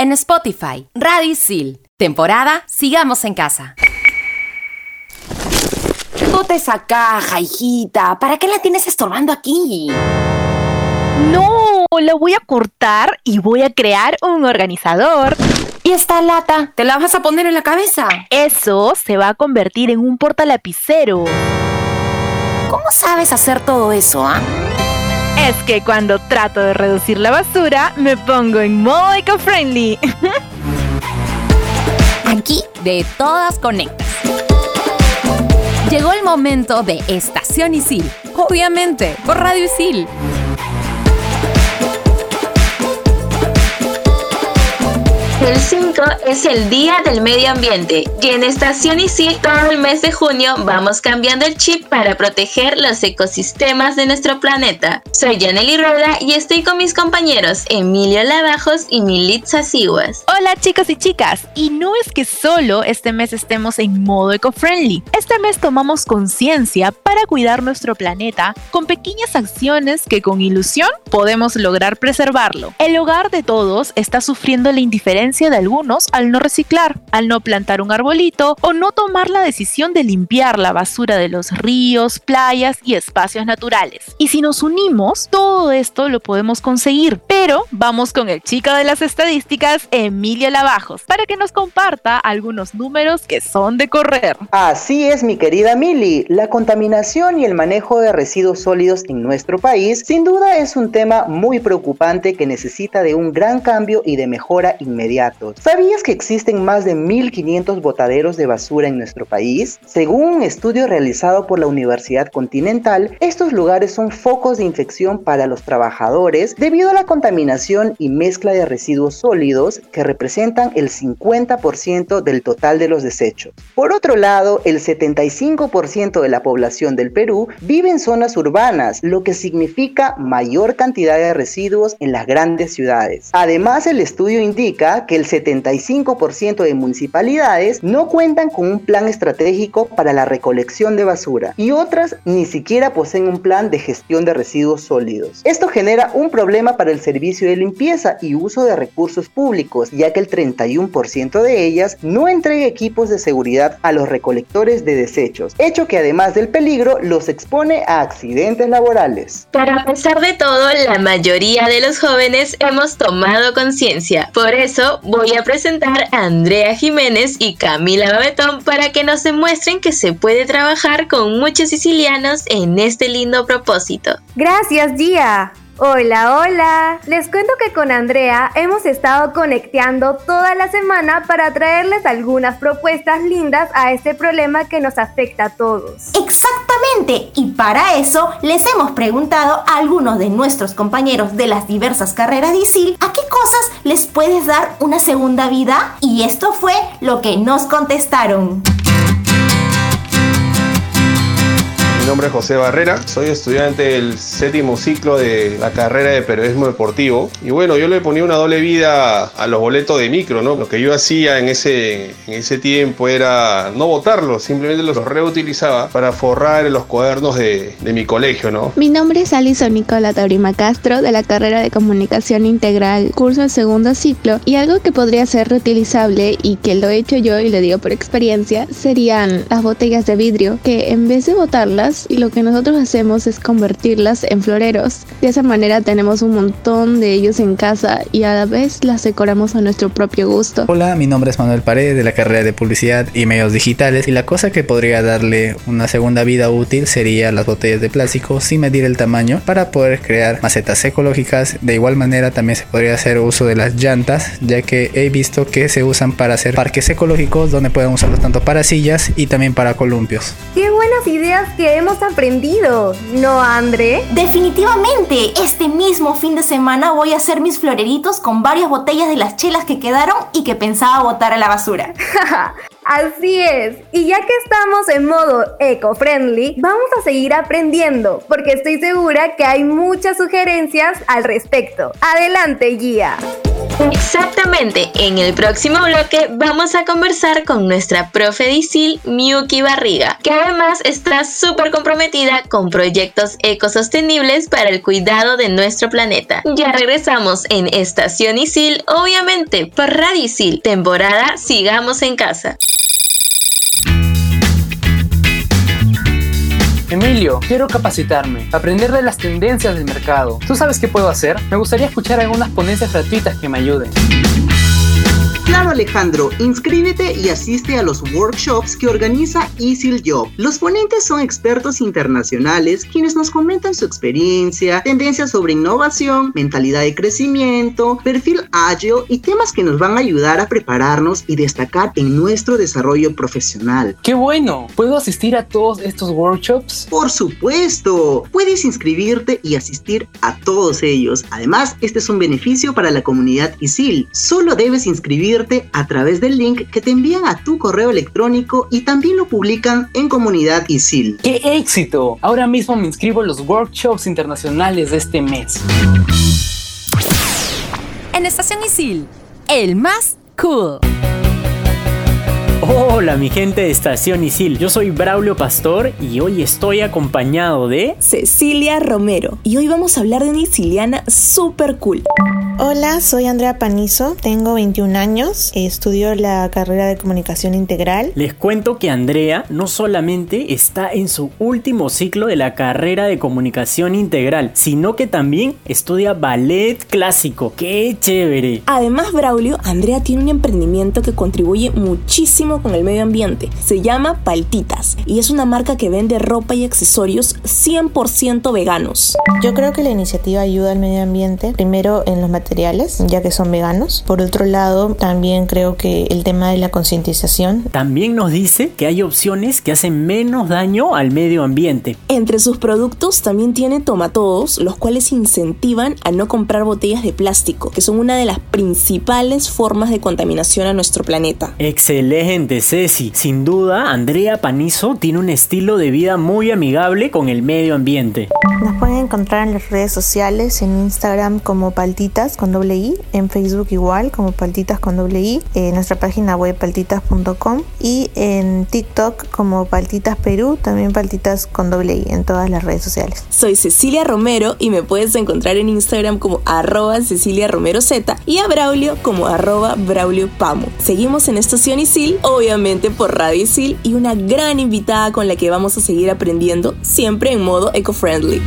en Spotify. Radisil. Temporada Sigamos en Casa. Bota esa caja, hijita. ¿Para qué la tienes estorbando aquí? No, la voy a cortar y voy a crear un organizador. ¿Y esta lata? ¿Te la vas a poner en la cabeza? Eso se va a convertir en un portalapicero. ¿Cómo sabes hacer todo eso, ah? Es que cuando trato de reducir la basura, me pongo en modo eco-friendly. Aquí de todas conectas. Llegó el momento de Estación Isil. Obviamente, por Radio Isil. El 5 es el Día del Medio Ambiente y en Estación Isil todo el mes de junio vamos cambiando el chip para proteger los ecosistemas de nuestro planeta. Soy Janely Rueda y estoy con mis compañeros Emilio Lavajos y Militza Siguas. Hola chicos y chicas, y no es que solo este mes estemos en modo eco-friendly. Este mes tomamos conciencia para cuidar nuestro planeta con pequeñas acciones que con ilusión podemos lograr preservarlo. El hogar de todos está sufriendo la indiferencia de algunos al no reciclar, al no plantar un arbolito o no tomar la decisión de limpiar la basura de los ríos, playas y espacios naturales. Y si nos unimos, todo esto lo podemos conseguir. Pero vamos con el chico de las estadísticas, Emilio Lavajos, para que nos comparta algunos números que son de correr. Así es, mi querida Mili. La contaminación y el manejo de residuos sólidos en nuestro país sin duda es un tema muy preocupante que necesita de un gran cambio y de mejora inmediata ¿Sabías que existen más de 1.500 botaderos de basura en nuestro país? Según un estudio realizado por la Universidad Continental, estos lugares son focos de infección para los trabajadores debido a la contaminación y mezcla de residuos sólidos que representan el 50% del total de los desechos. Por otro lado, el 75% de la población del Perú vive en zonas urbanas, lo que significa mayor cantidad de residuos en las grandes ciudades. Además, el estudio indica que el 75% de municipalidades no cuentan con un plan estratégico para la recolección de basura y otras ni siquiera poseen un plan de gestión de residuos sólidos. Esto genera un problema para el servicio de limpieza y uso de recursos públicos, ya que el 31% de ellas no entrega equipos de seguridad a los recolectores de desechos, hecho que además del peligro los expone a accidentes laborales. Pero a pesar de todo, la mayoría de los jóvenes hemos tomado conciencia. Por eso, voy a presentar a Andrea Jiménez y Camila Babetón para que nos demuestren que se puede trabajar con muchos sicilianos en este lindo propósito. Gracias, Gia. Hola, hola. Les cuento que con Andrea hemos estado conecteando toda la semana para traerles algunas propuestas lindas a este problema que nos afecta a todos. Exactamente. Y para eso les hemos preguntado a algunos de nuestros compañeros de las diversas carreras de ISIL a qué cosas les puedes dar una segunda vida. Y esto fue lo que nos contestaron. Nombre es José Barrera, soy estudiante del séptimo ciclo de la carrera de periodismo deportivo y bueno, yo le ponía una doble vida a los boletos de micro, ¿no? Lo que yo hacía en ese, en ese tiempo era no votarlos, simplemente los reutilizaba para forrar los cuadernos de, de mi colegio, ¿no? Mi nombre es Alison Nicola Taurima Castro de la carrera de comunicación integral, curso el segundo ciclo y algo que podría ser reutilizable y que lo he hecho yo y lo digo por experiencia serían las botellas de vidrio que en vez de botarlas y lo que nosotros hacemos es convertirlas en floreros. De esa manera tenemos un montón de ellos en casa y a la vez las decoramos a nuestro propio gusto. Hola, mi nombre es Manuel Paredes de la carrera de publicidad y medios digitales y la cosa que podría darle una segunda vida útil sería las botellas de plástico sin medir el tamaño para poder crear macetas ecológicas. De igual manera también se podría hacer uso de las llantas ya que he visto que se usan para hacer parques ecológicos donde pueden usarlos tanto para sillas y también para columpios. ¡Qué buenas ideas que hemos aprendido, ¿no, André? Definitivamente, este mismo fin de semana voy a hacer mis floreritos con varias botellas de las chelas que quedaron y que pensaba botar a la basura. Así es. Y ya que estamos en modo eco-friendly, vamos a seguir aprendiendo, porque estoy segura que hay muchas sugerencias al respecto. Adelante, guía. Exactamente, en el próximo bloque vamos a conversar con nuestra profe Disil, Miyuki Barriga, que además está súper comprometida con proyectos ecosostenibles para el cuidado de nuestro planeta. Ya regresamos en Estación Isil, obviamente por Radio Isil, temporada Sigamos en Casa. Emilio, quiero capacitarme, aprender de las tendencias del mercado. ¿Tú sabes qué puedo hacer? Me gustaría escuchar algunas ponencias gratuitas que me ayuden. Claro Alejandro, inscríbete y asiste a los workshops que organiza Easy Job. Los ponentes son expertos internacionales quienes nos comentan su experiencia, tendencias sobre innovación, mentalidad de crecimiento, perfil ágil y temas que nos van a ayudar a prepararnos y destacar en nuestro desarrollo profesional. ¡Qué bueno! ¿Puedo asistir a todos estos workshops? Por supuesto, puedes inscribirte y asistir a todos ellos. Además, este es un beneficio para la comunidad ISIL. Solo debes inscribirte a través del link que te envían a tu correo electrónico y también lo publican en Comunidad ISIL. ¡Qué éxito! Ahora mismo me inscribo a los workshops internacionales de este mes. En Estación ISIL, el más cool. Hola mi gente de Estación Isil, yo soy Braulio Pastor y hoy estoy acompañado de Cecilia Romero y hoy vamos a hablar de una isiliana super cool. Hola, soy Andrea Panizo, tengo 21 años, estudio la carrera de comunicación integral. Les cuento que Andrea no solamente está en su último ciclo de la carrera de comunicación integral, sino que también estudia ballet clásico. ¡Qué chévere! Además, Braulio, Andrea tiene un emprendimiento que contribuye muchísimo con el medio ambiente. Se llama Paltitas y es una marca que vende ropa y accesorios 100% veganos. Yo creo que la iniciativa ayuda al medio ambiente, primero en los materiales ya que son veganos. Por otro lado, también creo que el tema de la concientización. También nos dice que hay opciones que hacen menos daño al medio ambiente. Entre sus productos también tiene tomatodos, los cuales incentivan a no comprar botellas de plástico, que son una de las principales formas de contaminación a nuestro planeta. Excelente, Ceci. Sin duda, Andrea Panizo tiene un estilo de vida muy amigable con el medio ambiente. Nos pueden encontrar en las redes sociales, en Instagram como Paltitas con doble I, en Facebook igual como Paltitas con doble I, en nuestra página web paltitas.com y en TikTok como Paltitas Perú, también Paltitas con doble I en todas las redes sociales. Soy Cecilia Romero y me puedes encontrar en Instagram como arroba Cecilia Romero Z y a Braulio como arroba Braulio Pamo. Seguimos en Estación Isil, obviamente por Radio Isil y una gran invitada con la que vamos a seguir aprendiendo siempre en modo eco-friendly.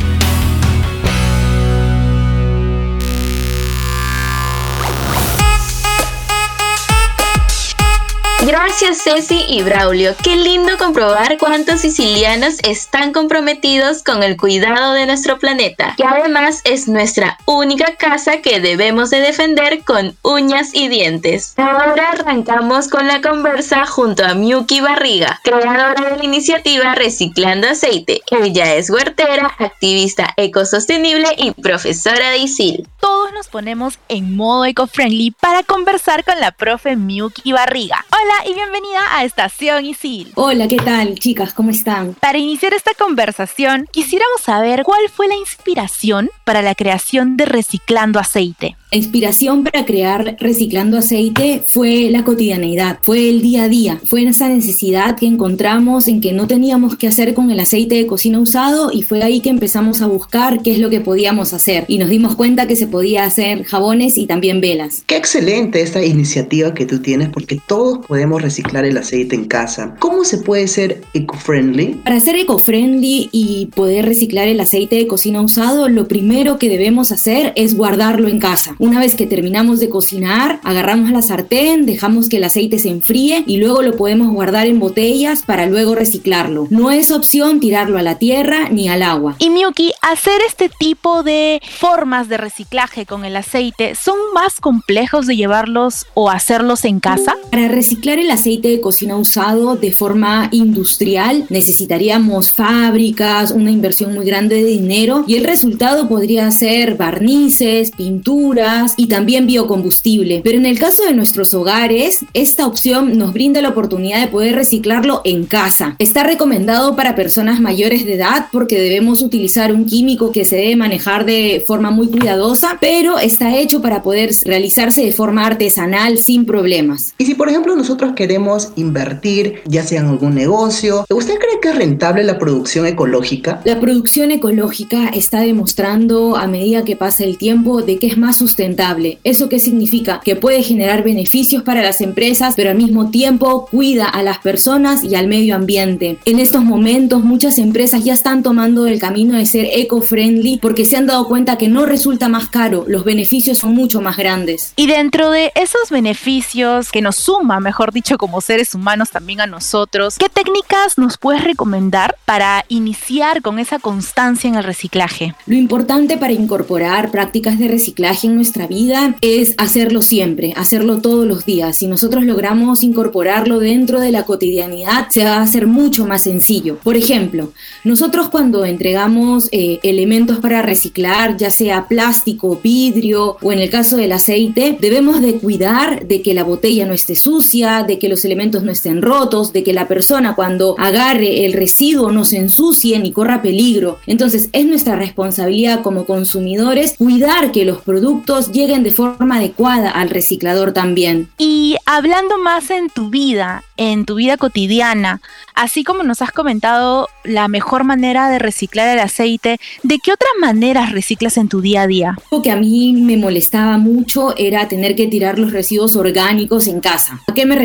Gracias Ceci y Braulio. Qué lindo comprobar cuántos sicilianos están comprometidos con el cuidado de nuestro planeta, que además es nuestra única casa que debemos de defender con uñas y dientes. Ahora arrancamos con la conversa junto a Miyuki Barriga, creadora de la iniciativa Reciclando Aceite. Ella es huertera, activista ecosostenible y profesora de ISIL. Todos nos ponemos en modo eco-friendly para conversar con la profe Miyuki Barriga. Hola y bienvenida a Estación Isil. Hola, ¿qué tal, chicas? ¿Cómo están? Para iniciar esta conversación, quisiéramos saber cuál fue la inspiración para la creación de Reciclando Aceite. La inspiración para crear Reciclando Aceite fue la cotidianeidad, fue el día a día, fue esa necesidad que encontramos en que no teníamos que hacer con el aceite de cocina usado y fue ahí que empezamos a buscar qué es lo que podíamos hacer y nos dimos cuenta que se podía hacer jabones y también velas. Qué excelente esta iniciativa que tú tienes porque todos podemos reciclar el aceite en casa. ¿Cómo se puede ser eco-friendly? Para ser eco-friendly y poder reciclar el aceite de cocina usado, lo primero que debemos hacer es guardarlo en casa. Una vez que terminamos de cocinar, agarramos la sartén, dejamos que el aceite se enfríe y luego lo podemos guardar en botellas para luego reciclarlo. No es opción tirarlo a la tierra ni al agua. Y Miyuki, hacer este tipo de formas de reciclaje con el aceite son más complejos de llevarlos o hacerlos en casa? Para reciclar el aceite de cocina usado de forma industrial necesitaríamos fábricas, una inversión muy grande de dinero y el resultado podría ser barnices, pinturas y también biocombustible. Pero en el caso de nuestros hogares, esta opción nos brinda la oportunidad de poder reciclarlo en casa. Está recomendado para personas mayores de edad porque debemos utilizar un químico que se debe manejar de forma muy cuidadosa, pero está hecho para poder realizarse de forma artesanal sin problemas. Y si por ejemplo nosotros queremos invertir, ya sea en algún negocio, ¿usted cree que es rentable la producción ecológica? La producción ecológica está demostrando a medida que pasa el tiempo de que es más sustentable. ¿Eso qué significa? Que puede generar beneficios para las empresas, pero al mismo tiempo cuida a las personas y al medio ambiente. En estos momentos muchas empresas ya están tomando el camino de ser eco-friendly porque se han dado cuenta que no resulta más caro, los beneficios son mucho más grandes. Y dentro de esos beneficios que nos suma, mejor dicho, como seres humanos también a nosotros, ¿qué técnicas nos puedes recomendar para iniciar con esa constancia en el reciclaje? Lo importante para incorporar prácticas de reciclaje en nuestra vida es hacerlo siempre, hacerlo todos los días. Si nosotros logramos incorporarlo dentro de la cotidianidad, se va a hacer mucho más sencillo. Por ejemplo, nosotros cuando entregamos eh, elementos para reciclar, ya sea plástico, vidrio o en el caso del aceite, debemos de cuidar de que la botella no esté sucia, de que los elementos no estén rotos, de que la persona cuando agarre el residuo no se ensucie ni corra peligro. Entonces es nuestra responsabilidad como consumidores cuidar que los productos lleguen de forma adecuada al reciclador también. Y hablando más en tu vida, en tu vida cotidiana, así como nos has comentado la mejor manera de reciclar el aceite, ¿de qué otras maneras reciclas en tu día a día? Lo que a mí me molestaba mucho era tener que tirar los residuos orgánicos en casa. ¿A qué me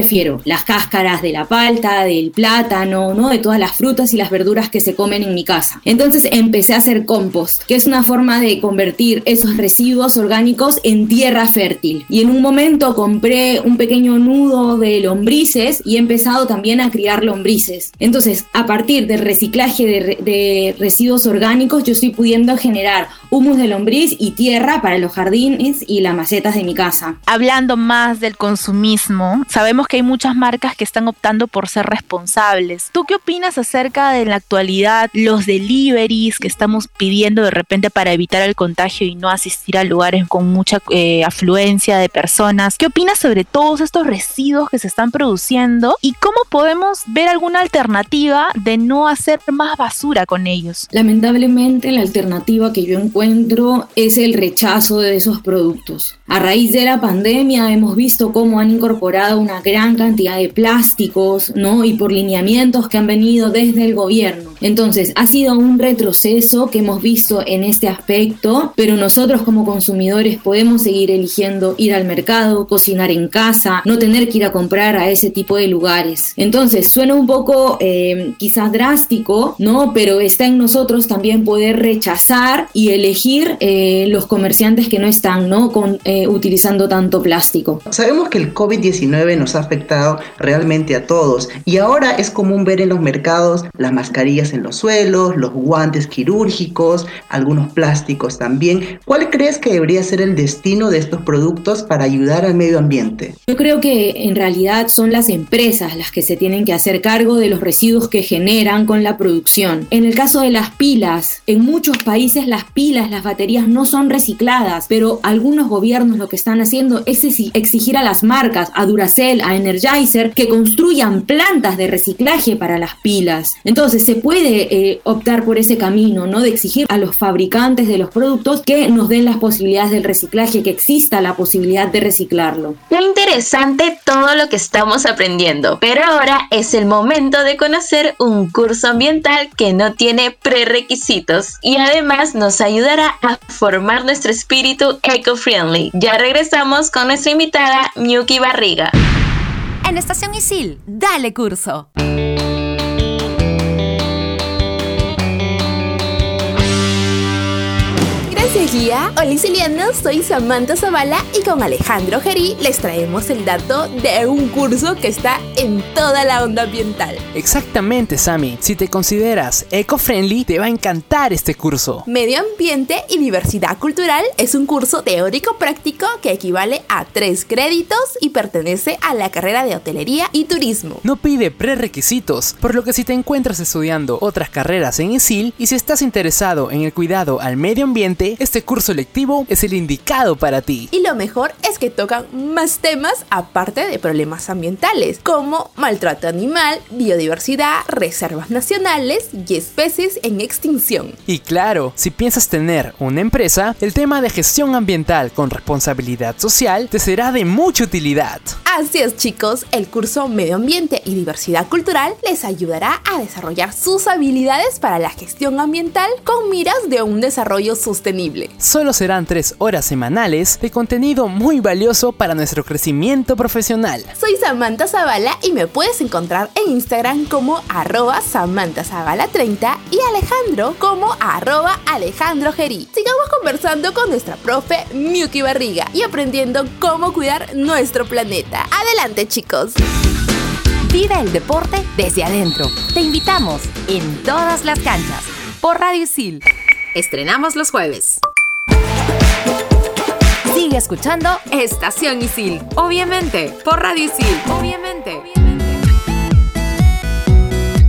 Las cáscaras de la palta, del plátano, ¿no? De todas las frutas y las verduras que se comen en mi casa. Entonces empecé a hacer compost, que es una forma de convertir esos residuos orgánicos en tierra fértil. Y en un momento compré un pequeño nudo de lombrices y he empezado también a criar lombrices. Entonces, a partir del reciclaje de, de residuos orgánicos, yo estoy pudiendo generar humus de lombriz y tierra para los jardines y las macetas de mi casa. Hablando más del consumismo, sabemos que hay muchas marcas que están optando por ser responsables. ¿Tú qué opinas acerca de en la actualidad los deliveries que estamos pidiendo de repente para evitar el contagio y no asistir a lugares con mucha eh, afluencia de personas? ¿Qué opinas sobre todos estos residuos que se están produciendo y cómo podemos ver alguna alternativa de no hacer más basura con ellos? Lamentablemente la alternativa que yo encuentro es el rechazo de esos productos. A raíz de la pandemia hemos visto cómo han incorporado una gran cantidad de plásticos, ¿no? Y por lineamientos que han venido desde el gobierno. Entonces, ha sido un retroceso que hemos visto en este aspecto, pero nosotros como consumidores podemos seguir eligiendo ir al mercado, cocinar en casa, no tener que ir a comprar a ese tipo de lugares. Entonces, suena un poco eh, quizás drástico, ¿no? Pero está en nosotros también poder rechazar y elegir eh, los comerciantes que no están, ¿no? Con, eh, utilizando tanto plástico. Sabemos que el COVID-19 nos ha afectado realmente a todos y ahora es común ver en los mercados las mascarillas en los suelos, los guantes quirúrgicos, algunos plásticos también. ¿Cuál crees que debería ser el destino de estos productos para ayudar al medio ambiente? Yo creo que en realidad son las empresas las que se tienen que hacer cargo de los residuos que generan con la producción. En el caso de las pilas, en muchos países las pilas, las baterías no son recicladas, pero algunos gobiernos lo que están haciendo es exigir a las marcas, a Duracell, a Energizer, que construyan plantas de reciclaje para las pilas. Entonces se puede eh, optar por ese camino, ¿no? De exigir a los fabricantes de los productos que nos den las posibilidades del reciclaje, que exista la posibilidad de reciclarlo. Qué interesante todo lo que estamos aprendiendo, pero ahora es el momento de conocer un curso ambiental que no tiene prerequisitos y además nos ayudará a formar nuestro espíritu eco-friendly. Ya regresamos con nuestra invitada Miyuki Barriga. En Estación Isil, dale curso. Seguía, hola sicilianos, soy Samantha Zavala y con Alejandro Gerí les traemos el dato de un curso que está en toda la onda ambiental. Exactamente, Sammy. Si te consideras eco-friendly, te va a encantar este curso. Medio ambiente y diversidad cultural es un curso teórico práctico que equivale a tres créditos y pertenece a la carrera de hotelería y turismo. No pide prerequisitos, por lo que si te encuentras estudiando otras carreras en ISIL y si estás interesado en el cuidado al medio ambiente, este curso lectivo es el indicado para ti. Y lo mejor es que tocan más temas aparte de problemas ambientales, como maltrato animal, biodiversidad, reservas nacionales y especies en extinción. Y claro, si piensas tener una empresa, el tema de gestión ambiental con responsabilidad social te será de mucha utilidad. Así es chicos, el curso Medio Ambiente y Diversidad Cultural les ayudará a desarrollar sus habilidades para la gestión ambiental con miras de un desarrollo sostenible. Solo serán tres horas semanales de contenido muy valioso para nuestro crecimiento profesional. Soy Samantha Zavala y me puedes encontrar en Instagram como arroba Samantha Zavala 30 y Alejandro como arroba Alejandro Gerí. Sigamos conversando con nuestra profe Miyuki Barriga y aprendiendo cómo cuidar nuestro planeta. Adelante chicos. Vive el deporte desde adentro. Te invitamos en todas las canchas por Radio Sil. Estrenamos los jueves. Sigue escuchando Estación Isil. Obviamente, por Radio Isil. Obviamente.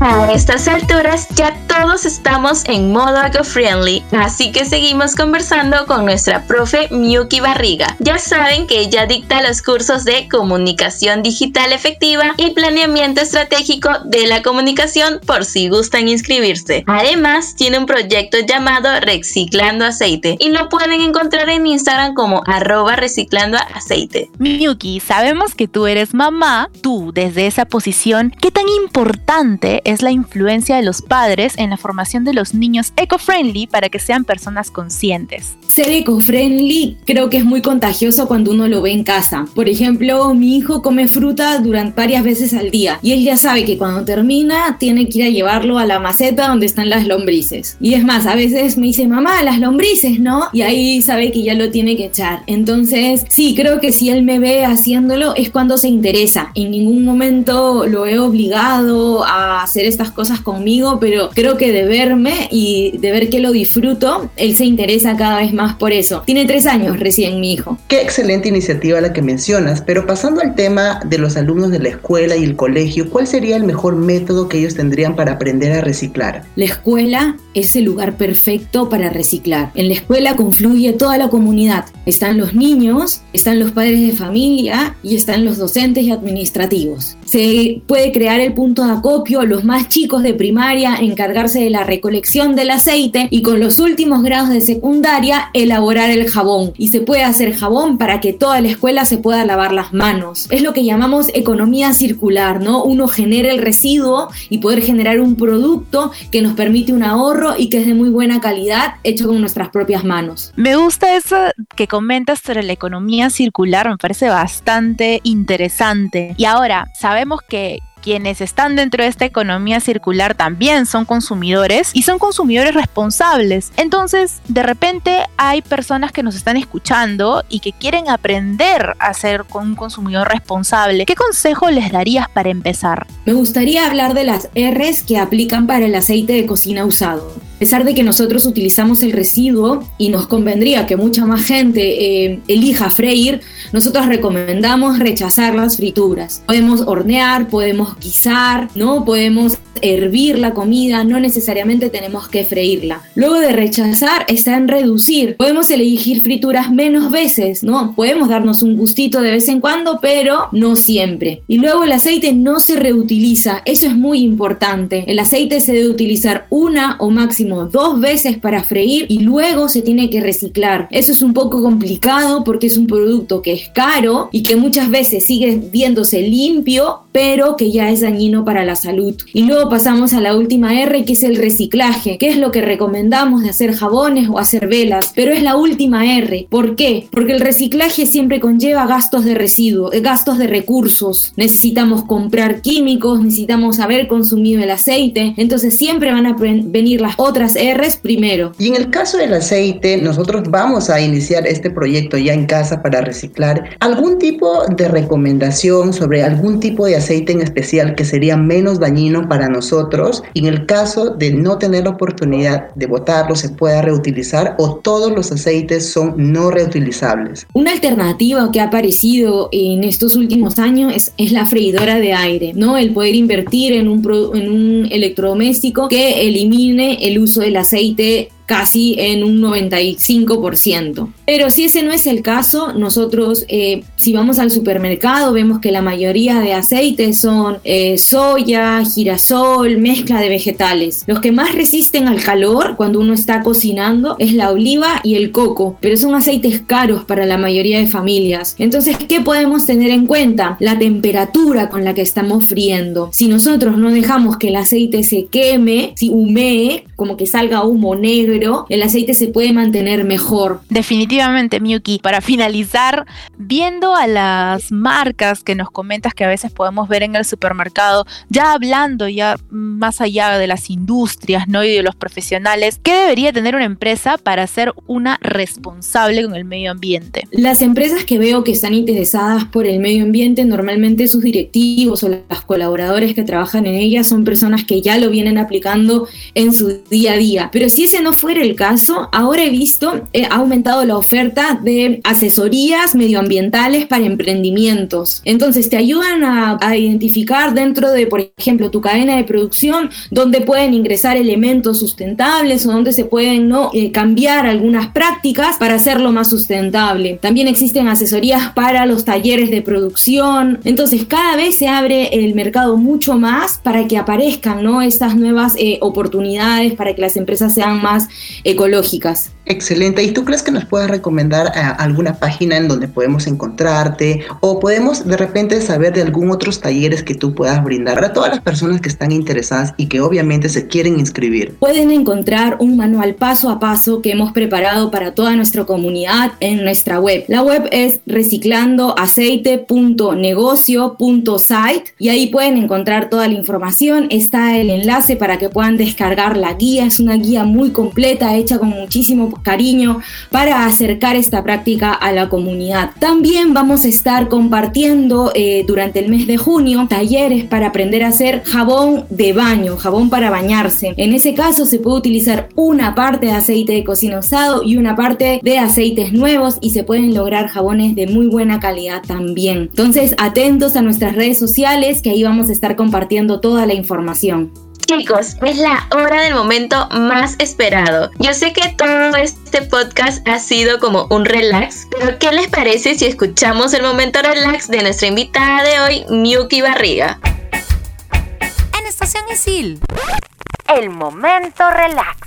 A estas alturas ya todos estamos en modo eco-friendly, así que seguimos conversando con nuestra profe Miyuki Barriga. Ya saben que ella dicta los cursos de comunicación digital efectiva y planeamiento estratégico de la comunicación por si gustan inscribirse. Además, tiene un proyecto llamado Reciclando Aceite y lo pueden encontrar en Instagram como arroba reciclando aceite. Miyuki, sabemos que tú eres mamá, tú desde esa posición, ¿qué tan importante es la influencia de los padres en la formación de los niños eco-friendly para que sean personas conscientes. Ser eco-friendly creo que es muy contagioso cuando uno lo ve en casa. Por ejemplo, mi hijo come fruta durante varias veces al día y él ya sabe que cuando termina tiene que ir a llevarlo a la maceta donde están las lombrices. Y es más, a veces me dice, mamá, las lombrices, ¿no? Y ahí sabe que ya lo tiene que echar. Entonces, sí, creo que si él me ve haciéndolo es cuando se interesa. En ningún momento lo he obligado a hacer estas cosas conmigo, pero creo que de verme y de ver que lo disfruto, él se interesa cada vez más por eso. Tiene tres años recién mi hijo. Qué excelente iniciativa la que mencionas, pero pasando al tema de los alumnos de la escuela y el colegio, ¿cuál sería el mejor método que ellos tendrían para aprender a reciclar? La escuela es el lugar perfecto para reciclar. En la escuela confluye toda la comunidad. Están los niños, están los padres de familia y están los docentes y administrativos. Se puede crear el punto de acopio, los más chicos de primaria encargarse de la recolección del aceite y con los últimos grados de secundaria elaborar el jabón. Y se puede hacer jabón para que toda la escuela se pueda lavar las manos. Es lo que llamamos economía circular, ¿no? Uno genera el residuo y poder generar un producto que nos permite un ahorro y que es de muy buena calidad hecho con nuestras propias manos. Me gusta eso que comentas sobre la economía circular, me parece bastante interesante. Y ahora, sabemos que quienes están dentro de esta economía circular también son consumidores y son consumidores responsables. Entonces, de repente hay personas que nos están escuchando y que quieren aprender a ser un consumidor responsable. ¿Qué consejo les darías para empezar? Me gustaría hablar de las R's que aplican para el aceite de cocina usado. A pesar de que nosotros utilizamos el residuo y nos convendría que mucha más gente eh, elija freír, nosotros recomendamos rechazar las frituras. Podemos hornear, podemos guisar, ¿no? Podemos hervir la comida, no necesariamente tenemos que freírla. Luego de rechazar está en reducir. Podemos elegir frituras menos veces, ¿no? Podemos darnos un gustito de vez en cuando, pero no siempre. Y luego el aceite no se reutiliza, eso es muy importante. El aceite se debe utilizar una o máximo dos veces para freír y luego se tiene que reciclar. Eso es un poco complicado porque es un producto que es caro y que muchas veces sigue viéndose limpio, pero que ya es dañino para la salud. Y luego pasamos a la última R, que es el reciclaje, que es lo que recomendamos de hacer jabones o hacer velas, pero es la última R. ¿Por qué? Porque el reciclaje siempre conlleva gastos de residuos, eh, gastos de recursos. Necesitamos comprar químicos, necesitamos haber consumido el aceite, entonces siempre van a venir las otras R's primero. Y en el caso del aceite, nosotros vamos a iniciar este proyecto ya en casa para reciclar. ¿Algún tipo de recomendación sobre algún tipo de aceite en especial que sería menos dañino para nosotros? Y en el caso de no tener la oportunidad de botarlo, se pueda reutilizar o todos los aceites son no reutilizables. Una alternativa que ha aparecido en estos últimos años es, es la freidora de aire, ¿no? El poder invertir en un, en un electrodoméstico que elimine el uso del aceite casi en un 95%. Pero si ese no es el caso, nosotros eh, si vamos al supermercado vemos que la mayoría de aceites son eh, soya, girasol, mezcla de vegetales. Los que más resisten al calor cuando uno está cocinando es la oliva y el coco, pero son aceites caros para la mayoría de familias. Entonces, ¿qué podemos tener en cuenta? La temperatura con la que estamos friendo. Si nosotros no dejamos que el aceite se queme, si humee, como que salga humo negro, el aceite se puede mantener mejor. Definitivamente, Miyuki. Para finalizar, viendo a las marcas que nos comentas que a veces podemos ver en el supermercado, ya hablando ya más allá de las industrias, ¿no? Y de los profesionales, ¿qué debería tener una empresa para ser una responsable con el medio ambiente? Las empresas que veo que están interesadas por el medio ambiente, normalmente sus directivos o las colaboradores que trabajan en ellas son personas que ya lo vienen aplicando en su día a día. Pero si ese no fuera el caso, ahora he visto, eh, ha aumentado la oferta de asesorías medioambientales para emprendimientos. Entonces te ayudan a, identificar dentro de, por ejemplo, tu cadena de producción, donde pueden ingresar elementos sustentables o donde se pueden ¿no? Eh, cambiar algunas prácticas para hacerlo más sustentable. También existen asesorías para los talleres de producción. Entonces cada vez se abre el mercado mucho más para que aparezcan ¿no? estas nuevas eh, oportunidades para que las empresas sean más ecológicas. Excelente. ¿Y tú crees que nos puedes recomendar eh, alguna página en donde podemos encontrarte o podemos de repente saber de algún otros talleres que tú puedas brindar para todas las personas que están interesadas y que obviamente se quieren inscribir? Pueden encontrar un manual paso a paso que hemos preparado para toda nuestra comunidad en nuestra web. La web es reciclandoaceite.negocio.site y ahí pueden encontrar toda la información. Está el enlace para que puedan descargar la guía. Es una guía muy completa, hecha con muchísimo cariño para acercar esta práctica a la comunidad. También vamos a estar compartiendo eh, durante el mes de junio talleres para aprender a hacer jabón de baño, jabón para bañarse. En ese caso se puede utilizar una parte de aceite de cocina usado y una parte de aceites nuevos y se pueden lograr jabones de muy buena calidad también. Entonces atentos a nuestras redes sociales que ahí vamos a estar compartiendo toda la información. Chicos, es la hora del momento más esperado. Yo sé que todo este podcast ha sido como un relax, pero ¿qué les parece si escuchamos el momento relax de nuestra invitada de hoy, Miyuki Barriga? En Estación Isil, el momento relax.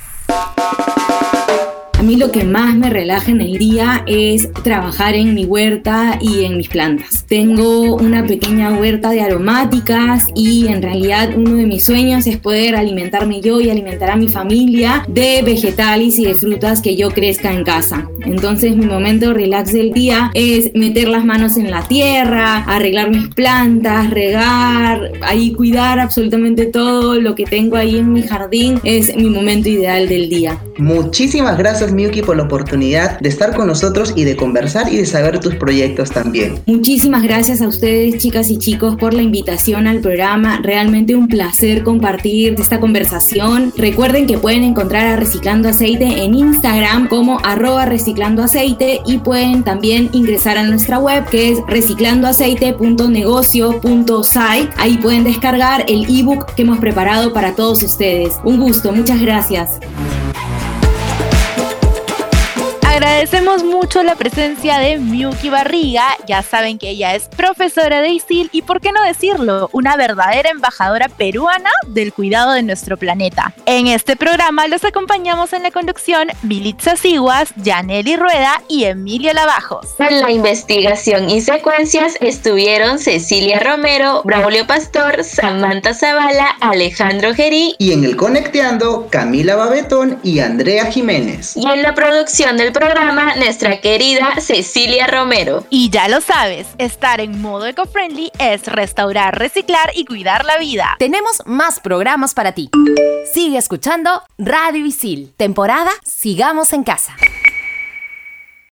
A mí lo que más me relaja en el día es trabajar en mi huerta y en mis plantas. Tengo una pequeña huerta de aromáticas y en realidad uno de mis sueños es poder alimentarme yo y alimentar a mi familia de vegetales y de frutas que yo crezca en casa. Entonces mi momento relax del día es meter las manos en la tierra, arreglar mis plantas, regar, ahí cuidar absolutamente todo lo que tengo ahí en mi jardín. Es mi momento ideal del día. Muchísimas gracias Miyuki por la oportunidad de estar con nosotros y de conversar y de saber tus proyectos también. Muchísimas gracias a ustedes chicas y chicos por la invitación al programa. Realmente un placer compartir esta conversación. Recuerden que pueden encontrar a Reciclando Aceite en Instagram como arroba reciclando aceite y pueden también ingresar a nuestra web que es reciclandoaceite.negocio.site. Ahí pueden descargar el ebook que hemos preparado para todos ustedes. Un gusto, muchas gracias. Agradecemos mucho la presencia de Miyuki Barriga. Ya saben que ella es profesora de ISIL y, por qué no decirlo, una verdadera embajadora peruana del cuidado de nuestro planeta. En este programa los acompañamos en la conducción Militza Siguas, Yaneli Rueda y Emilia Lavajos. En la investigación y secuencias estuvieron Cecilia Romero, Braulio Pastor, Samantha Zavala, Alejandro Gerí y en el Conecteando Camila Babetón y Andrea Jiménez. Y en la producción del programa llama nuestra querida Cecilia Romero. Y ya lo sabes, estar en modo eco-friendly es restaurar, reciclar y cuidar la vida. Tenemos más programas para ti. Sigue escuchando Radio Isil, temporada Sigamos en Casa.